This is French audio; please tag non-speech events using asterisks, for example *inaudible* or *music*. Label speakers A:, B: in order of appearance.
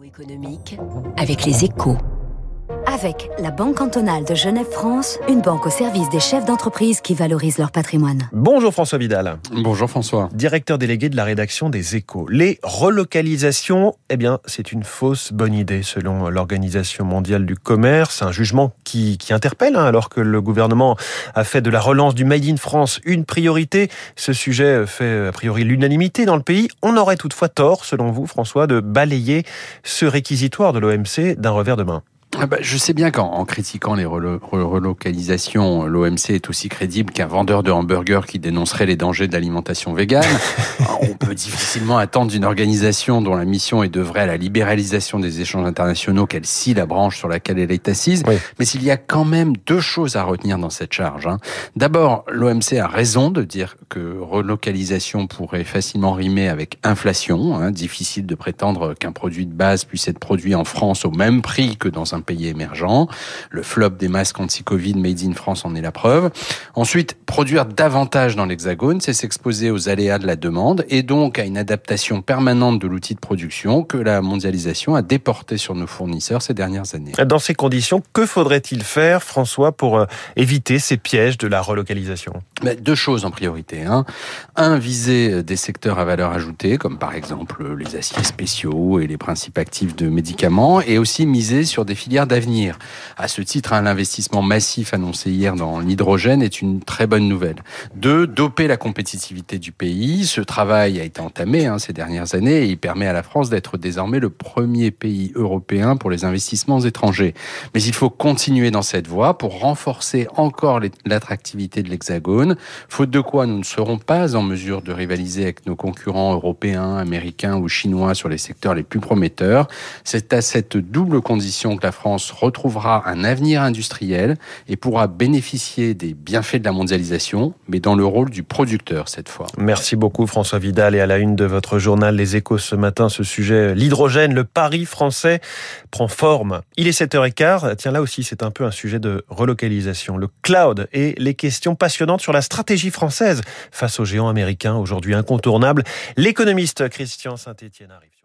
A: Économique avec les échos.
B: Avec la Banque cantonale de Genève-France, une banque au service des chefs d'entreprise qui valorisent leur patrimoine.
C: Bonjour François Vidal.
D: Bonjour François.
C: Directeur délégué de la rédaction des Échos. Les relocalisations, eh bien, c'est une fausse bonne idée selon l'Organisation mondiale du commerce. Un jugement qui, qui interpelle, hein, alors que le gouvernement a fait de la relance du Made in France une priorité. Ce sujet fait a priori l'unanimité dans le pays. On aurait toutefois tort, selon vous, François, de balayer ce réquisitoire de l'OMC d'un revers de main.
D: Ah bah, je sais bien qu'en critiquant les relocalisations, l'OMC est aussi crédible qu'un vendeur de hamburgers qui dénoncerait les dangers de l'alimentation végane. *laughs* On peut difficilement attendre d'une organisation dont la mission est d'œuvrer à la libéralisation des échanges internationaux qu'elle scie la branche sur laquelle elle est assise. Mais s'il y a quand même deux choses à retenir dans cette charge. Hein. D'abord, l'OMC a raison de dire que relocalisation pourrait facilement rimer avec inflation. Hein. Difficile de prétendre qu'un produit de base puisse être produit en France au même prix que dans un pays émergent. Le flop des masques anti-Covid made in France en est la preuve. Ensuite, produire davantage dans l'Hexagone, c'est s'exposer aux aléas de la demande et donc à une adaptation permanente de l'outil de production que la mondialisation a déporté sur nos fournisseurs ces dernières années.
C: Dans ces conditions, que faudrait-il faire, François, pour euh, éviter ces pièges de la relocalisation?
D: Deux choses en priorité. Hein. Un, viser des secteurs à valeur ajoutée, comme par exemple les aciers spéciaux et les principes actifs de médicaments, et aussi miser sur des d'avenir. À ce titre, hein, l'investissement massif annoncé hier dans l'hydrogène est une très bonne nouvelle. Deux, doper la compétitivité du pays. Ce travail a été entamé hein, ces dernières années et il permet à la France d'être désormais le premier pays européen pour les investissements étrangers. Mais il faut continuer dans cette voie pour renforcer encore l'attractivité de l'Hexagone, faute de quoi nous ne serons pas en mesure de rivaliser avec nos concurrents européens, américains ou chinois sur les secteurs les plus prometteurs. C'est à cette double condition que la France France retrouvera un avenir industriel et pourra bénéficier des bienfaits de la mondialisation, mais dans le rôle du producteur cette fois.
C: Merci beaucoup François Vidal et à la une de votre journal Les Échos ce matin, ce sujet, l'hydrogène, le pari français prend forme. Il est 7h15, tiens là aussi c'est un peu un sujet de relocalisation, le cloud et les questions passionnantes sur la stratégie française face aux géants américains aujourd'hui incontournables. L'économiste Christian Saint-Etienne arrive.